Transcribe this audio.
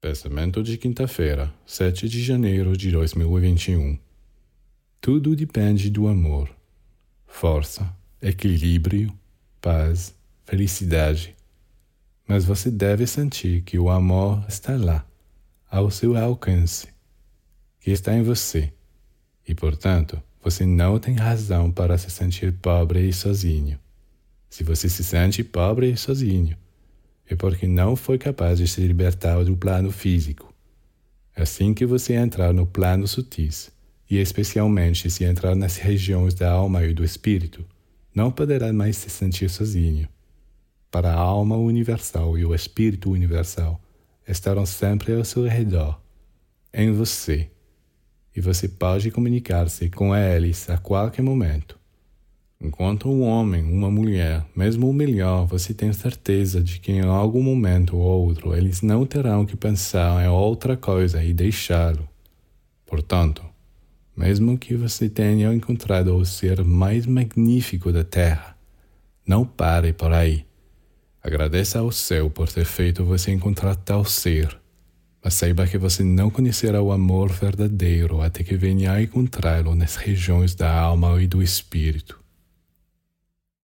Pensamento de quinta-feira, 7 de janeiro de 2021. Tudo depende do amor. Força, equilíbrio, paz, felicidade. Mas você deve sentir que o amor está lá, ao seu alcance, que está em você. E, portanto, você não tem razão para se sentir pobre e sozinho. Se você se sente pobre e sozinho, é porque não foi capaz de se libertar do plano físico. Assim que você entrar no plano sutis, e especialmente se entrar nas regiões da alma e do espírito, não poderá mais se sentir sozinho. Para a alma universal e o espírito universal estarão sempre ao seu redor, em você, e você pode comunicar-se com eles a qualquer momento. Enquanto um homem, uma mulher, mesmo o melhor, você tem certeza de que em algum momento ou outro eles não terão que pensar em outra coisa e deixá-lo. Portanto, mesmo que você tenha encontrado o ser mais magnífico da Terra, não pare por aí. Agradeça ao céu por ter feito você encontrar tal ser, mas saiba que você não conhecerá o amor verdadeiro até que venha a encontrá-lo nas regiões da alma e do espírito.